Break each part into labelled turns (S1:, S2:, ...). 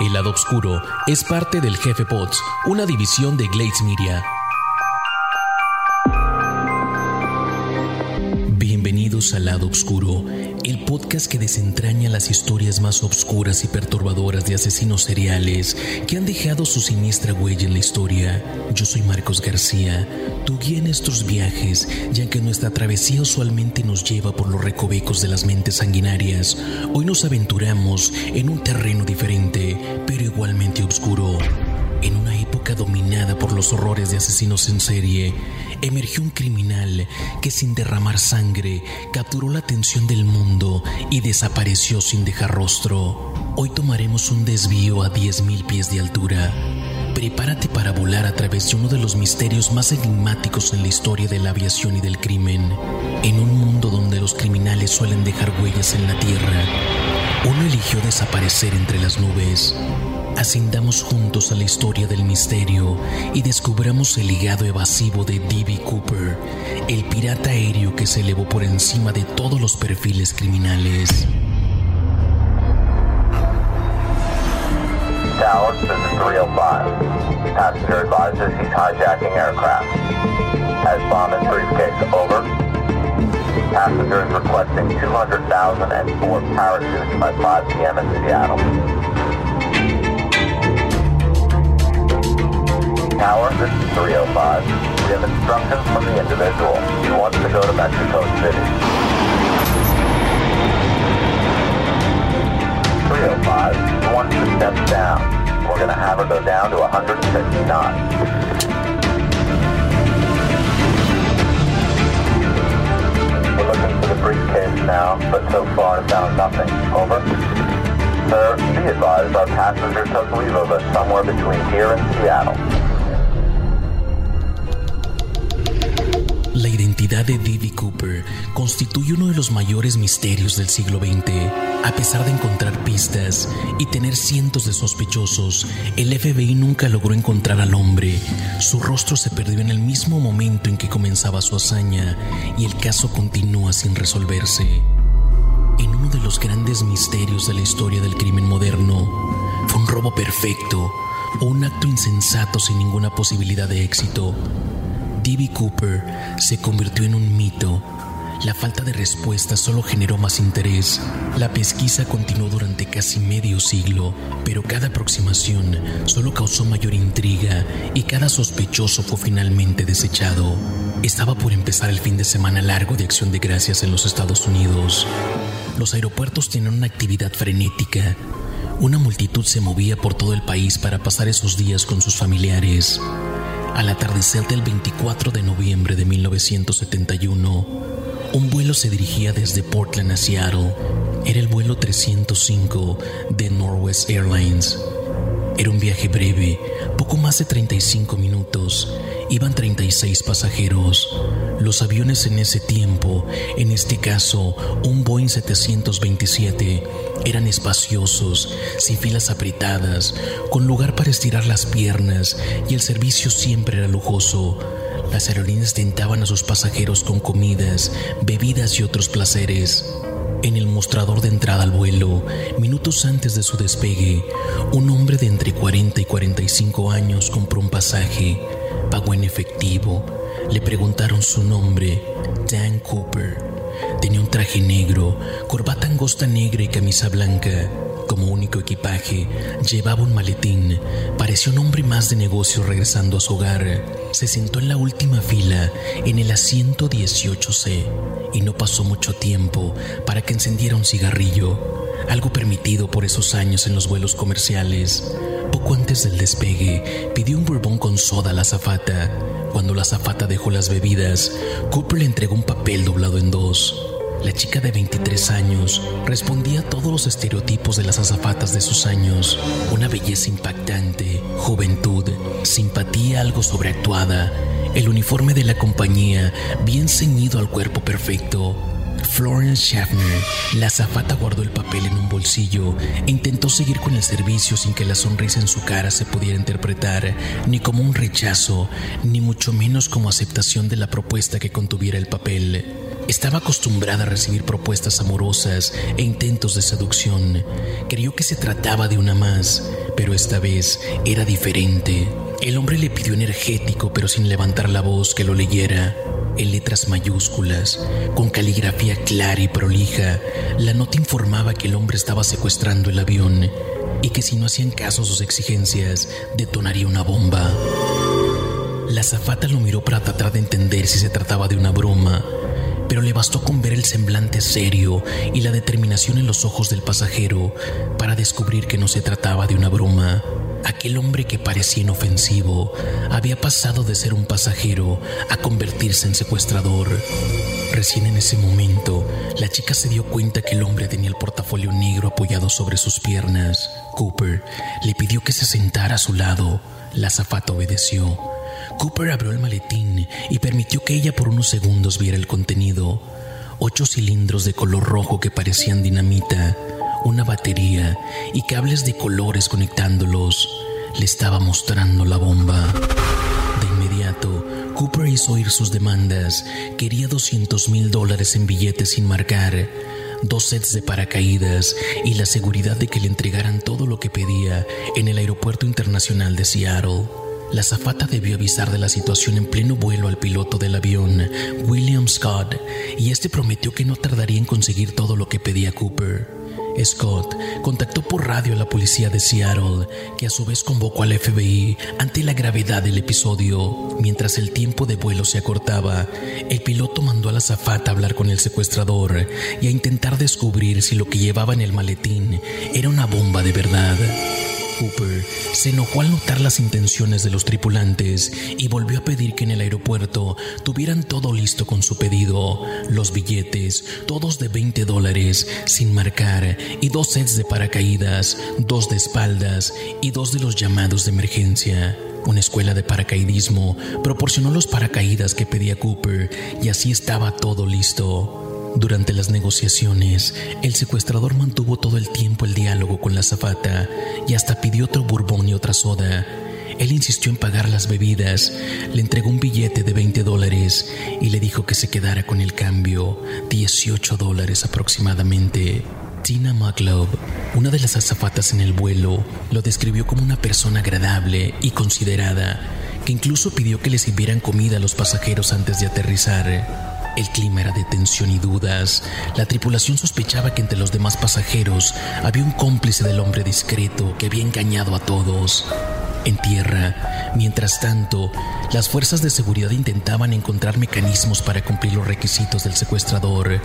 S1: El lado oscuro es parte del Jefe Pots, una división de Glades Media. Bienvenidos al lado oscuro, el podcast que desentraña las historias más oscuras y perturbadoras de asesinos seriales que han dejado su siniestra huella en la historia. Yo soy Marcos García, tu guía en estos viajes, ya que nuestra travesía usualmente nos lleva por los recovecos de las mentes sanguinarias. Hoy nos aventuramos en un terreno diferente, pero igualmente oscuro. En una época dominada por los horrores de asesinos en serie, emergió un criminal que sin derramar sangre capturó la atención del mundo y desapareció sin dejar rostro. Hoy tomaremos un desvío a 10.000 pies de altura. Prepárate para volar a través de uno de los misterios más enigmáticos en la historia de la aviación y del crimen. En un mundo donde los criminales suelen dejar huellas en la tierra, uno eligió desaparecer entre las nubes. Ascendamos juntos a la historia del misterio y descubramos el legado evasivo de D.B. Cooper, el pirata aéreo que se elevó por encima de todos los perfiles criminales.
S2: Tower, this is 305. Passenger advises he's hijacking aircraft. Has bomb in briefcase, over. Passenger requesting 200,000 and four parachutes by 5 p.m. in Seattle. Tower, this is 305. We have instructions from the individual. He wants to go to Mexico City. 305, he wants to step down. We're going to have her go down to 150 knots. We're looking for the briefcase now, but so far found nothing. Over. Sir, be advised our passenger took leave of us somewhere between here and Seattle.
S1: La identidad de D.B. Cooper constituye uno de los mayores misterios del siglo XX. A pesar de encontrar pistas y tener cientos de sospechosos, el FBI nunca logró encontrar al hombre. Su rostro se perdió en el mismo momento en que comenzaba su hazaña y el caso continúa sin resolverse. En uno de los grandes misterios de la historia del crimen moderno, fue un robo perfecto o un acto insensato sin ninguna posibilidad de éxito. D.B. Cooper se convirtió en un mito. La falta de respuesta solo generó más interés. La pesquisa continuó durante casi medio siglo, pero cada aproximación solo causó mayor intriga y cada sospechoso fue finalmente desechado. Estaba por empezar el fin de semana largo de acción de gracias en los Estados Unidos. Los aeropuertos tenían una actividad frenética. Una multitud se movía por todo el país para pasar esos días con sus familiares. Al atardecer del 24 de noviembre de 1971, un vuelo se dirigía desde Portland a Seattle. Era el vuelo 305 de Northwest Airlines. Era un viaje breve, poco más de 35 minutos. Iban 36 pasajeros. Los aviones en ese tiempo, en este caso un Boeing 727, eran espaciosos, sin filas apretadas, con lugar para estirar las piernas y el servicio siempre era lujoso. Las aerolíneas tentaban a sus pasajeros con comidas, bebidas y otros placeres. En el mostrador de entrada al vuelo, minutos antes de su despegue, un hombre de entre 40 y 45 años compró un pasaje, pagó en efectivo, le preguntaron su nombre, Dan Cooper. Tenía un traje negro, corbata angosta negra y camisa blanca. Equipaje, llevaba un maletín. Parecía un hombre más de negocio regresando a su hogar. Se sentó en la última fila, en el asiento 18C, y no pasó mucho tiempo para que encendiera un cigarrillo, algo permitido por esos años en los vuelos comerciales. Poco antes del despegue, pidió un bourbon con soda a la azafata. Cuando la azafata dejó las bebidas, Cooper le entregó un papel doblado en dos. La chica de 23 años respondía a todos los estereotipos de las azafatas de sus años. Una belleza impactante, juventud, simpatía algo sobreactuada, el uniforme de la compañía bien ceñido al cuerpo perfecto. Florence Schaffner, la azafata guardó el papel en un bolsillo e intentó seguir con el servicio sin que la sonrisa en su cara se pudiera interpretar ni como un rechazo, ni mucho menos como aceptación de la propuesta que contuviera el papel. Estaba acostumbrada a recibir propuestas amorosas e intentos de seducción. Creyó que se trataba de una más, pero esta vez era diferente. El hombre le pidió energético, pero sin levantar la voz, que lo leyera. En letras mayúsculas, con caligrafía clara y prolija, la nota informaba que el hombre estaba secuestrando el avión y que si no hacían caso a sus exigencias, detonaría una bomba. La zafata lo miró para tratar de entender si se trataba de una broma, pero le bastó con ver el semblante serio y la determinación en los ojos del pasajero para descubrir que no se trataba de una broma. Aquel hombre que parecía inofensivo había pasado de ser un pasajero a convertirse en secuestrador. Recién en ese momento, la chica se dio cuenta que el hombre tenía el portafolio negro apoyado sobre sus piernas. Cooper le pidió que se sentara a su lado. La azafata obedeció. Cooper abrió el maletín y permitió que ella por unos segundos viera el contenido. Ocho cilindros de color rojo que parecían dinamita, una batería y cables de colores conectándolos. Le estaba mostrando la bomba. De inmediato, Cooper hizo oír sus demandas. Quería 200 mil dólares en billetes sin marcar, dos sets de paracaídas y la seguridad de que le entregaran todo lo que pedía en el aeropuerto internacional de Seattle. La zafata debió avisar de la situación en pleno vuelo al piloto del avión, William Scott, y este prometió que no tardaría en conseguir todo lo que pedía Cooper. Scott contactó por radio a la policía de Seattle, que a su vez convocó al FBI ante la gravedad del episodio. Mientras el tiempo de vuelo se acortaba, el piloto mandó a la zafata a hablar con el secuestrador y a intentar descubrir si lo que llevaba en el maletín era una bomba de verdad. Cooper se enojó al notar las intenciones de los tripulantes y volvió a pedir que en el aeropuerto tuvieran todo listo con su pedido, los billetes, todos de 20 dólares, sin marcar, y dos sets de paracaídas, dos de espaldas y dos de los llamados de emergencia. Una escuela de paracaidismo proporcionó los paracaídas que pedía Cooper y así estaba todo listo. Durante las negociaciones, el secuestrador mantuvo todo el tiempo el diálogo con la zafata y hasta pidió otro bourbon y otra soda. Él insistió en pagar las bebidas, le entregó un billete de 20 dólares y le dijo que se quedara con el cambio, 18 dólares aproximadamente. Tina McLove, una de las azafatas en el vuelo, lo describió como una persona agradable y considerada, que incluso pidió que le sirvieran comida a los pasajeros antes de aterrizar. El clima era de tensión y dudas. La tripulación sospechaba que entre los demás pasajeros había un cómplice del hombre discreto que había engañado a todos. En tierra, mientras tanto, las fuerzas de seguridad intentaban encontrar mecanismos para cumplir los requisitos del secuestrador,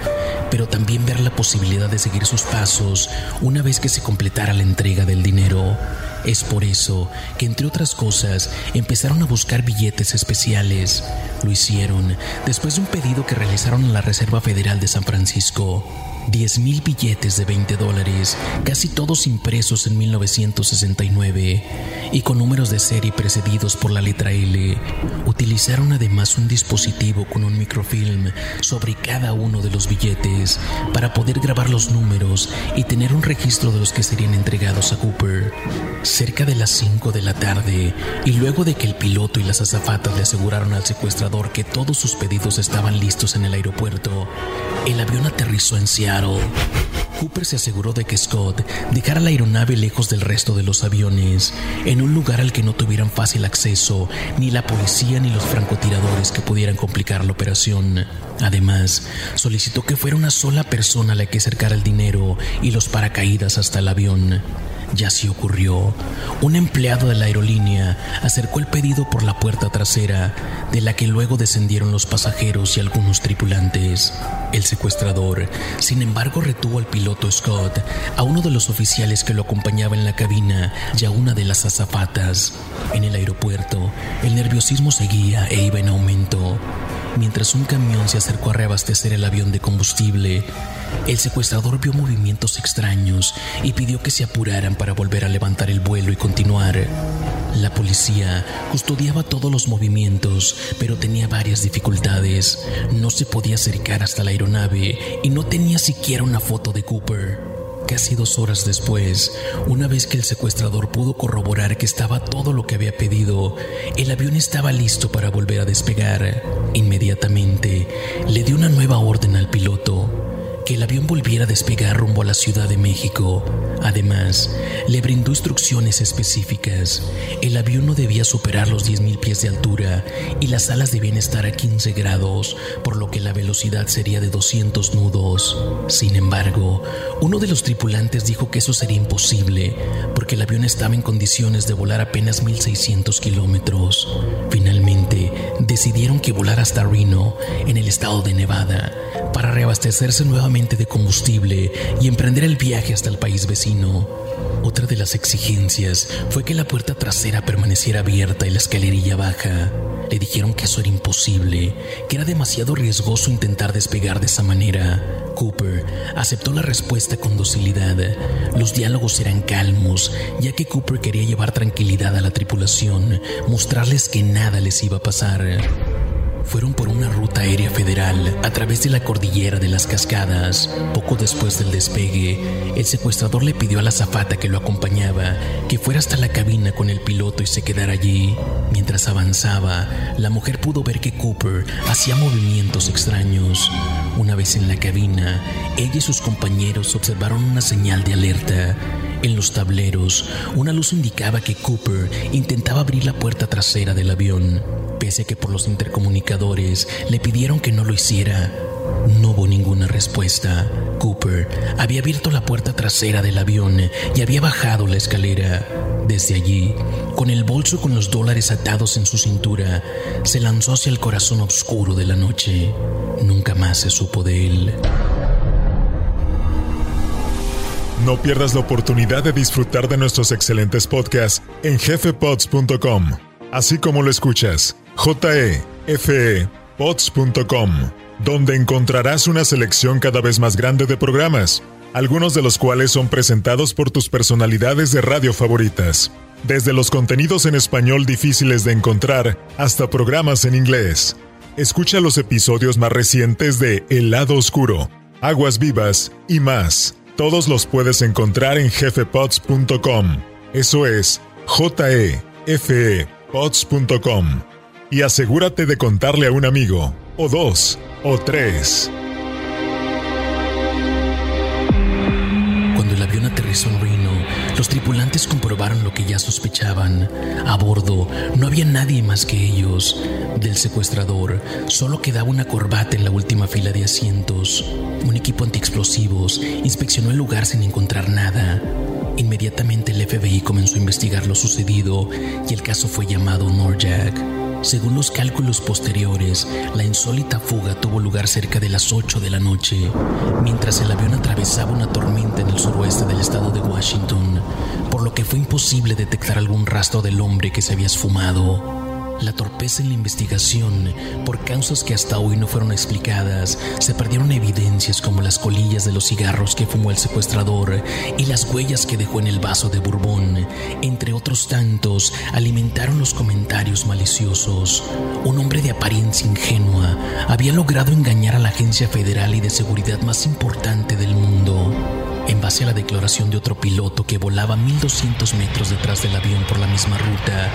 S1: pero también ver la posibilidad de seguir sus pasos una vez que se completara la entrega del dinero. Es por eso que, entre otras cosas, empezaron a buscar billetes especiales. Lo hicieron después de un pedido que realizaron a la Reserva Federal de San Francisco. 10.000 billetes de 20 dólares, casi todos impresos en 1969 y con números de serie precedidos por la letra L. Utilizaron además un dispositivo con un microfilm sobre cada uno de los billetes para poder grabar los números y tener un registro de los que serían entregados a Cooper. Cerca de las 5 de la tarde, y luego de que el piloto y las azafatas le aseguraron al secuestrador que todos sus pedidos estaban listos en el aeropuerto, el avión aterrizó en Seattle Cooper se aseguró de que Scott dejara la aeronave lejos del resto de los aviones, en un lugar al que no tuvieran fácil acceso ni la policía ni los francotiradores que pudieran complicar la operación. Además, solicitó que fuera una sola persona la que acercara el dinero y los paracaídas hasta el avión. Ya así ocurrió. Un empleado de la aerolínea acercó el pedido por la puerta trasera, de la que luego descendieron los pasajeros y algunos tripulantes. El secuestrador, sin embargo, retuvo al piloto Scott, a uno de los oficiales que lo acompañaba en la cabina y a una de las azafatas. En el aeropuerto, el nerviosismo seguía e iba en aumento. Mientras un camión se acercó a reabastecer el avión de combustible, el secuestrador vio movimientos extraños y pidió que se apuraran para volver a levantar el vuelo y continuar. La policía custodiaba todos los movimientos, pero tenía varias dificultades. No se podía acercar hasta la aeronave y no tenía siquiera una foto de Cooper. Casi dos horas después, una vez que el secuestrador pudo corroborar que estaba todo lo que había pedido, el avión estaba listo para volver a despegar. Inmediatamente, le dio una nueva orden al piloto que el avión volviera a despegar rumbo a la Ciudad de México. Además, le brindó instrucciones específicas. El avión no debía superar los 10.000 pies de altura y las alas debían estar a 15 grados, por lo que la velocidad sería de 200 nudos. Sin embargo, uno de los tripulantes dijo que eso sería imposible, porque el avión estaba en condiciones de volar apenas 1.600 kilómetros. Finalmente, decidieron que volar hasta Reno, en el estado de Nevada, para reabastecerse nuevamente de combustible y emprender el viaje hasta el país vecino. Otra de las exigencias fue que la puerta trasera permaneciera abierta y la escalerilla baja. Le dijeron que eso era imposible, que era demasiado riesgoso intentar despegar de esa manera. Cooper aceptó la respuesta con docilidad. Los diálogos eran calmos, ya que Cooper quería llevar tranquilidad a la tripulación, mostrarles que nada les iba a pasar fueron por una ruta aérea federal a través de la cordillera de las cascadas. Poco después del despegue, el secuestrador le pidió a la zafata que lo acompañaba que fuera hasta la cabina con el piloto y se quedara allí. Mientras avanzaba, la mujer pudo ver que Cooper hacía movimientos extraños. Una vez en la cabina, ella y sus compañeros observaron una señal de alerta. En los tableros, una luz indicaba que Cooper intentaba abrir la puerta trasera del avión. Pese a que por los intercomunicadores le pidieron que no lo hiciera, no hubo ninguna respuesta. Cooper había abierto la puerta trasera del avión y había bajado la escalera. Desde allí, con el bolso con los dólares atados en su cintura, se lanzó hacia el corazón oscuro de la noche. Nunca más se supo de él.
S3: No pierdas la oportunidad de disfrutar de nuestros excelentes podcasts en jefepods.com, así como lo escuchas jefepods.com, donde encontrarás una selección cada vez más grande de programas, algunos de los cuales son presentados por tus personalidades de radio favoritas. Desde los contenidos en español difíciles de encontrar hasta programas en inglés. Escucha los episodios más recientes de El lado oscuro, Aguas vivas y más. Todos los puedes encontrar en jefepods.com. Eso es j e y asegúrate de contarle a un amigo, o dos, o tres.
S1: Cuando el avión aterrizó en Reno, los tripulantes comprobaron lo que ya sospechaban. A bordo no había nadie más que ellos. Del secuestrador solo quedaba una corbata en la última fila de asientos. Un equipo antiexplosivos inspeccionó el lugar sin encontrar nada. Inmediatamente el FBI comenzó a investigar lo sucedido y el caso fue llamado Norjack. Según los cálculos posteriores, la insólita fuga tuvo lugar cerca de las 8 de la noche, mientras el avión atravesaba una tormenta en el suroeste del estado de Washington, por lo que fue imposible detectar algún rastro del hombre que se había esfumado. La torpeza en la investigación, por causas que hasta hoy no fueron explicadas, se perdieron evidencias como las colillas de los cigarros que fumó el secuestrador y las huellas que dejó en el vaso de Bourbon, entre otros tantos, alimentaron los comentarios maliciosos. Un hombre de apariencia ingenua había logrado engañar a la agencia federal y de seguridad más importante del mundo. En base a la declaración de otro piloto que volaba 1200 metros detrás del avión por la misma ruta,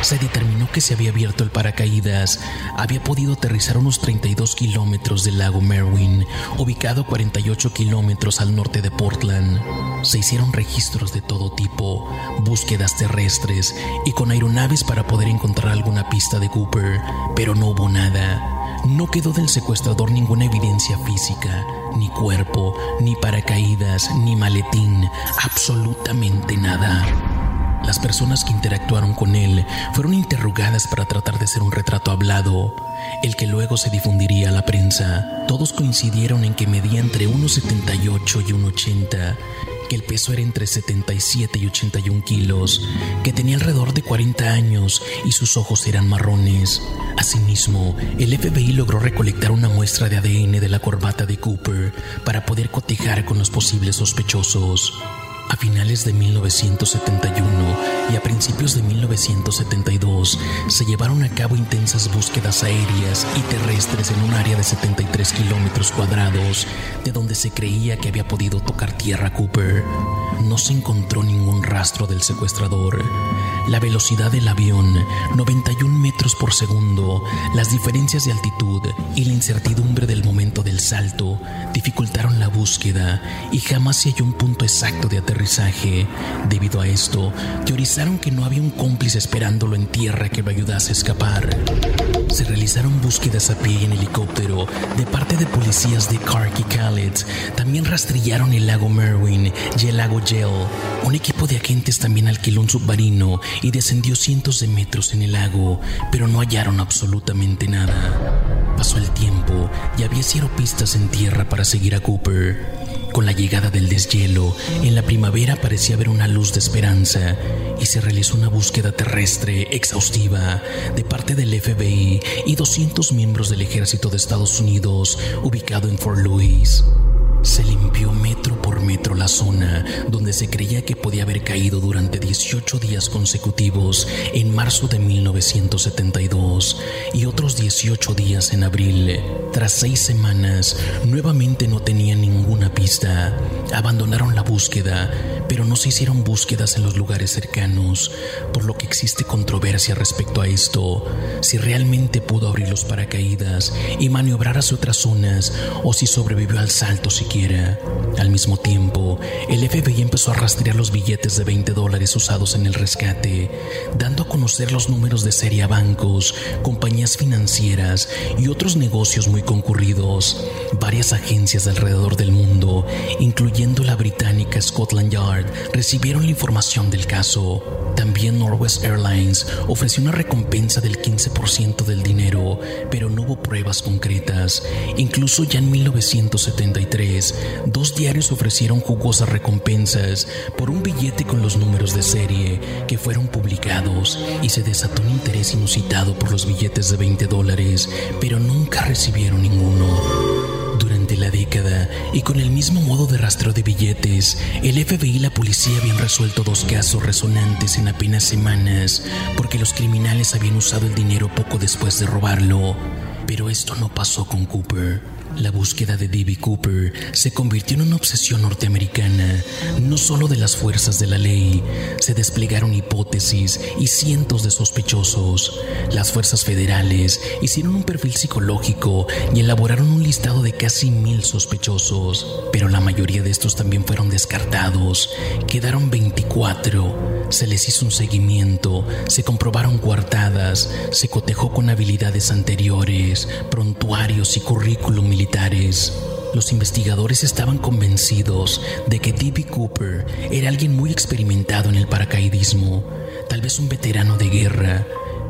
S1: se determinó que se había abierto el paracaídas, había podido aterrizar unos 32 kilómetros del lago Merwin, ubicado a 48 kilómetros al norte de Portland. Se hicieron registros de todo tipo, búsquedas terrestres y con aeronaves para poder encontrar alguna pista de Cooper, pero no hubo nada. No quedó del secuestrador ninguna evidencia física ni cuerpo, ni paracaídas, ni maletín, absolutamente nada. Las personas que interactuaron con él fueron interrogadas para tratar de hacer un retrato hablado, el que luego se difundiría a la prensa. Todos coincidieron en que medía entre 1,78 y 1,80 que el peso era entre 77 y 81 kilos, que tenía alrededor de 40 años y sus ojos eran marrones. Asimismo, el FBI logró recolectar una muestra de ADN de la corbata de Cooper para poder cotejar con los posibles sospechosos. A finales de 1971 y a principios de 1972 se llevaron a cabo intensas búsquedas aéreas y terrestres en un área de 73 kilómetros cuadrados de donde se creía que había podido tocar tierra Cooper. No se encontró ningún rastro del secuestrador. La velocidad del avión, 91 metros por segundo, las diferencias de altitud y la incertidumbre del momento del salto dificultaron la búsqueda y jamás se halló un punto exacto de aterrizaje. Debido a esto, teorizaron que no había un cómplice esperándolo en tierra que lo ayudase a escapar. Se realizaron búsquedas a pie en helicóptero de parte de policías de Clark y Khaled. También rastrillaron el lago Merwin y el lago Gel. Un equipo de agentes también alquiló un submarino y descendió cientos de metros en el lago, pero no hallaron absolutamente nada. Pasó el tiempo y había cero pistas en tierra para seguir a Cooper. Con la llegada del deshielo, en la primavera parecía haber una luz de esperanza y se realizó una búsqueda terrestre exhaustiva de parte del FBI y 200 miembros del ejército de Estados Unidos ubicado en Fort Louis. Se limpió metro por metro la zona donde se creía que podía haber caído durante 18 días consecutivos en marzo de 1972 y otros 18 días en abril. Tras seis semanas, nuevamente no tenían ninguna pista. Abandonaron la búsqueda, pero no se hicieron búsquedas en los lugares cercanos, por lo que existe controversia respecto a esto, si realmente pudo abrir los paracaídas y maniobrar hacia otras zonas o si sobrevivió al salto Al mismo tiempo, el FBI empezó a rastrear los billetes de 20 dólares usados en el rescate, dando a conocer los números de serie a bancos, compañías financieras y otros negocios muy concurridos. Varias agencias alrededor del mundo, incluyendo la británica Scotland Yard, recibieron la información del caso. También Northwest Airlines ofreció una recompensa del 15% del dinero, pero no hubo pruebas concretas. Incluso ya en 1973, dos diarios ofrecieron jugosas recompensas por un billete con los números de serie que fueron publicados y se desató un interés inusitado por los billetes de 20 dólares, pero nunca recibieron ninguno. Y con el mismo modo de rastreo de billetes, el FBI y la policía habían resuelto dos casos resonantes en apenas semanas porque los criminales habían usado el dinero poco después de robarlo. Pero esto no pasó con Cooper. La búsqueda de D.B. Cooper se convirtió en una obsesión norteamericana, no solo de las fuerzas de la ley, se desplegaron hipótesis y cientos de sospechosos. Las fuerzas federales hicieron un perfil psicológico y elaboraron un listado de casi mil sospechosos, pero la mayoría de estos también fueron descartados. Quedaron 24. Se les hizo un seguimiento, se comprobaron coartadas, se cotejó con habilidades anteriores, prontuarios y currículum Los investigadores estaban convencidos de que D.B. Cooper era alguien muy experimentado en el paracaidismo, tal vez un veterano de guerra,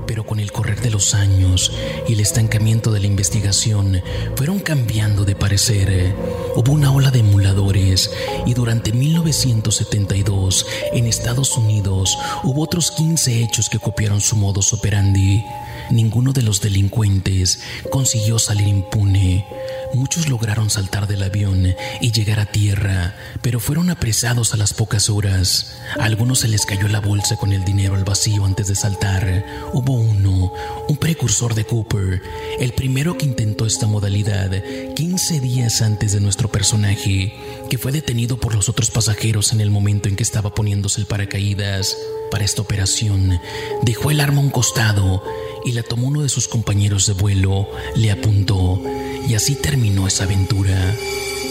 S1: pero con el correr de los años y el estancamiento de la investigación fueron cambiando de parecer. Hubo una ola de emuladores y durante 1972 en Estados Unidos hubo otros 15 hechos que copiaron su modus operandi. Ninguno de los delincuentes consiguió salir impune. Muchos lograron saltar del avión y llegar a tierra, pero fueron apresados a las pocas horas. A algunos se les cayó la bolsa con el dinero al vacío antes de saltar. Hubo uno, un precursor de Cooper, el primero que intentó esta modalidad 15 días antes de nuestro personaje, que fue detenido por los otros pasajeros en el momento en que estaba poniéndose el paracaídas. Para esta operación, dejó el arma a un costado y la tomó uno de sus compañeros de vuelo, le apuntó y así terminó esa aventura.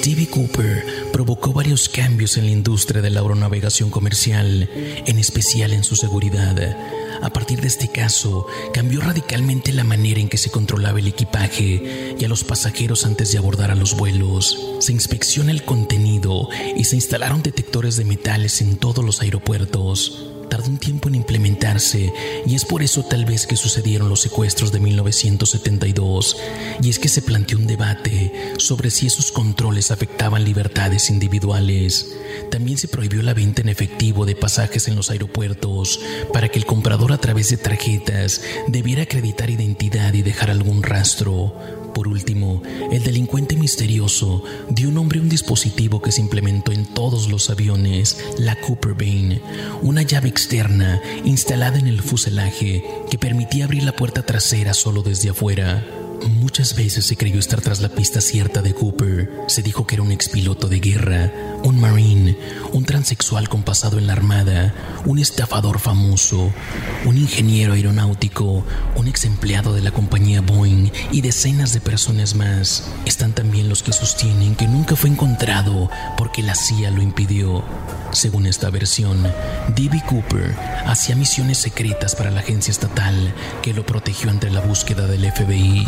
S1: D.B. Cooper provocó varios cambios en la industria de la aeronavegación comercial, en especial en su seguridad. A partir de este caso, cambió radicalmente la manera en que se controlaba el equipaje y a los pasajeros antes de abordar a los vuelos. Se inspecciona el contenido y se instalaron detectores de metales en todos los aeropuertos tardó un tiempo en implementarse y es por eso tal vez que sucedieron los secuestros de 1972 y es que se planteó un debate sobre si esos controles afectaban libertades individuales. También se prohibió la venta en efectivo de pasajes en los aeropuertos para que el comprador a través de tarjetas debiera acreditar identidad y dejar algún rastro. Por último, el delincuente misterioso dio nombre a un dispositivo que se implementó en todos los aviones, la Cooper Bane, una llave externa instalada en el fuselaje que permitía abrir la puerta trasera solo desde afuera. Muchas veces se creyó estar tras la pista cierta de Cooper. Se dijo que era un expiloto de guerra, un marine, un transexual con pasado en la armada, un estafador famoso, un ingeniero aeronáutico, un ex empleado de la compañía Boeing y decenas de personas más. Están también los que sostienen que nunca fue encontrado porque la CIA lo impidió. Según esta versión, D.B. Cooper hacía misiones secretas para la agencia estatal que lo protegió ante la búsqueda del FBI.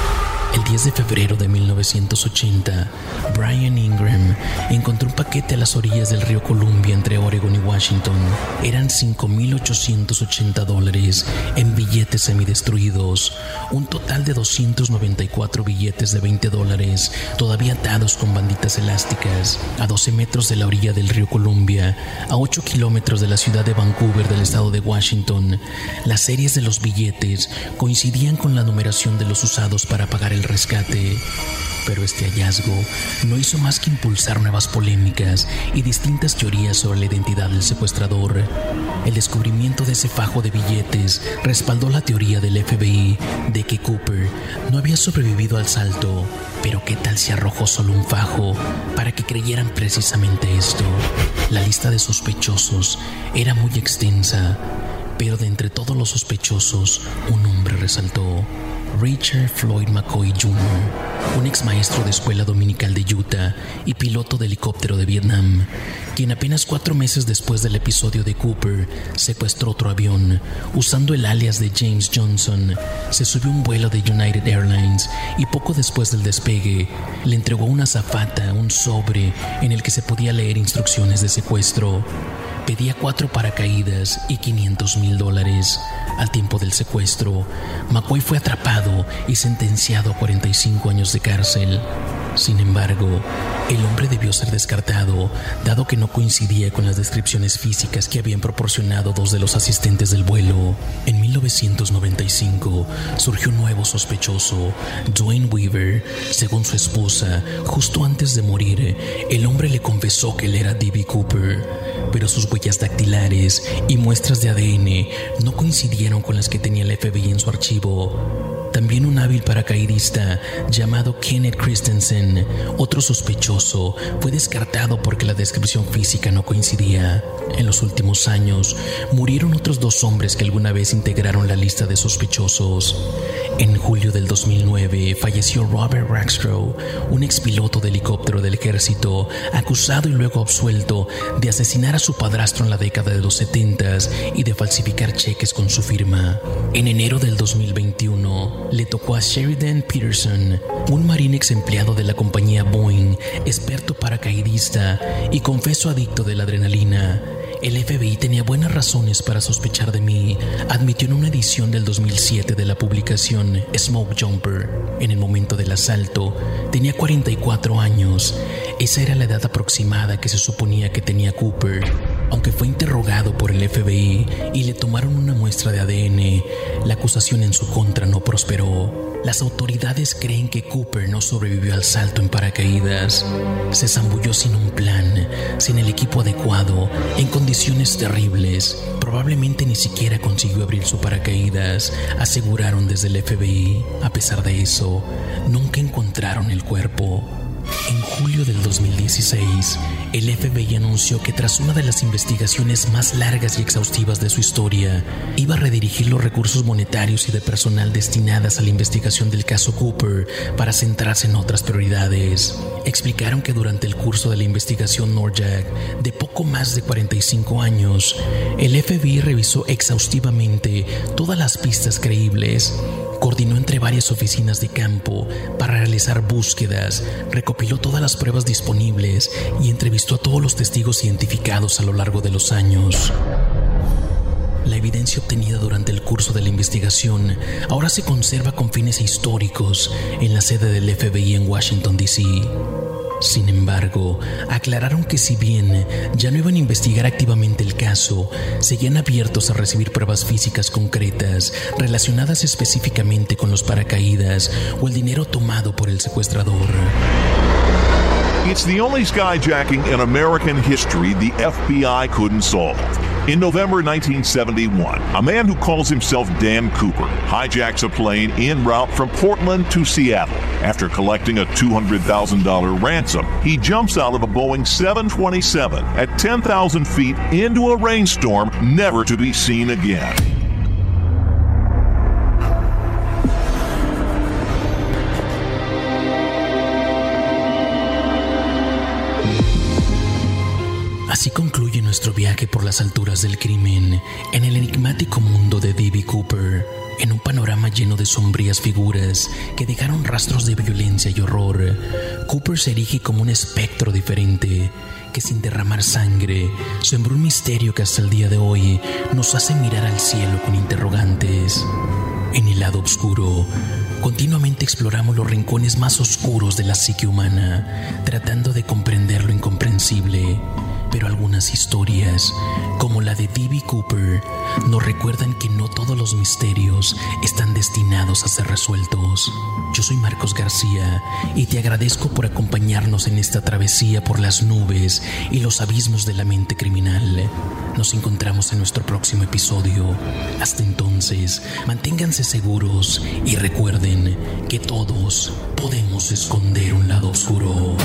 S1: El 10 de febrero de 1980, Brian Ingram encontró un paquete a las orillas del río Columbia entre Oregon y Washington. Eran 5.880 dólares en billetes semidestruidos, un total de 294 billetes de 20 dólares, todavía atados con banditas elásticas, a 12 metros de la orilla del río Columbia, a 8 kilómetros de la ciudad de Vancouver del estado de Washington. Las series de los billetes coincidían con la numeración de los usados para pagar el rescate. Pero este hallazgo no hizo más que impulsar nuevas polémicas y distintas teorías sobre la identidad del secuestrador. El descubrimiento de ese fajo de billetes respaldó la teoría del FBI de que Cooper no había sobrevivido al salto. Pero ¿qué tal si arrojó solo un fajo para que creyeran precisamente esto? La lista de sospechosos era muy extensa, pero de entre todos los sospechosos, un hombre resaltó. Richard Floyd McCoy Jr., un ex maestro de escuela dominical de Utah y piloto de helicóptero de Vietnam, quien apenas cuatro meses después del episodio de Cooper secuestró otro avión usando el alias de James Johnson, se subió a un vuelo de United Airlines y poco después del despegue le entregó una zafata un sobre en el que se podía leer instrucciones de secuestro pedía cuatro paracaídas y 500 mil dólares. Al tiempo del secuestro, McCoy fue atrapado y sentenciado a 45 años de cárcel. Sin embargo, el hombre debió ser descartado, dado que no coincidía con las descripciones físicas que habían proporcionado dos de los asistentes del vuelo. En 1995 surgió un nuevo sospechoso, Dwayne Weaver. Según su esposa, justo antes de morir, el hombre le confesó que él era D.B. Cooper, pero sus huellas dactilares y muestras de ADN no coincidieron con las que tenía el FBI en su archivo. También un hábil paracaidista llamado Kenneth Christensen, otro sospechoso, fue descartado porque la descripción física no coincidía. En los últimos años murieron otros dos hombres que alguna vez integraron la lista de sospechosos. En julio del 2009 falleció Robert Rackstrow, un expiloto de helicóptero del ejército, acusado y luego absuelto de asesinar a su padrastro en la década de los 70 y de falsificar cheques con su firma. En enero del 2021, le tocó a Sheridan Peterson, un marine ex empleado de la compañía Boeing, experto paracaidista y confeso adicto de la adrenalina. El FBI tenía buenas razones para sospechar de mí, admitió en una edición del 2007 de la publicación Smoke Jumper. En el momento del asalto, tenía 44 años. Esa era la edad aproximada que se suponía que tenía Cooper. Aunque fue interrogado por el FBI y le tomaron una muestra de ADN, la acusación en su contra no prosperó. Las autoridades creen que Cooper no sobrevivió al salto en paracaídas. Se zambulló sin un plan, sin el equipo adecuado, en condiciones terribles. Probablemente ni siquiera consiguió abrir su paracaídas, aseguraron desde el FBI. A pesar de eso, nunca encontraron el cuerpo. En julio del 2016, el FBI anunció que tras una de las investigaciones más largas y exhaustivas de su historia, iba a redirigir los recursos monetarios y de personal destinadas a la investigación del caso Cooper para centrarse en otras prioridades. Explicaron que durante el curso de la investigación Norjack, de poco más de 45 años, el FBI revisó exhaustivamente todas las pistas creíbles coordinó entre varias oficinas de campo para realizar búsquedas, recopiló todas las pruebas disponibles y entrevistó a todos los testigos identificados a lo largo de los años. La evidencia obtenida durante el curso de la investigación ahora se conserva con fines históricos en la sede del FBI en Washington, D.C. Sin embargo, aclararon que si bien ya no iban a investigar activamente el caso, seguían abiertos a recibir pruebas físicas concretas relacionadas específicamente con los paracaídas o el dinero tomado por el secuestrador.
S4: It's the only skyjacking in American history the FBI couldn't solve. In November 1971, a man who calls himself Dan Cooper hijacks a plane en route from Portland to Seattle. After collecting a $200,000 ransom, he jumps out of a Boeing 727 at 10,000 feet into a rainstorm, never to be seen again.
S1: Así concluye nuestro viaje por las alturas del crimen en el enigmático mundo de D.B. Cooper, en un panorama lleno de sombrías figuras que dejaron rastros de violencia y horror. Cooper se erige como un espectro diferente que sin derramar sangre sembró un misterio que hasta el día de hoy nos hace mirar al cielo con interrogantes. En el lado oscuro, continuamente exploramos los rincones más oscuros de la psique humana, tratando de comprender lo incomprensible pero algunas historias, como la de D.B. Cooper, nos recuerdan que no todos los misterios están destinados a ser resueltos. Yo soy Marcos García y te agradezco por acompañarnos en esta travesía por las nubes y los abismos de la mente criminal. Nos encontramos en nuestro próximo episodio. Hasta entonces, manténganse seguros y recuerden que todos podemos esconder un lado oscuro.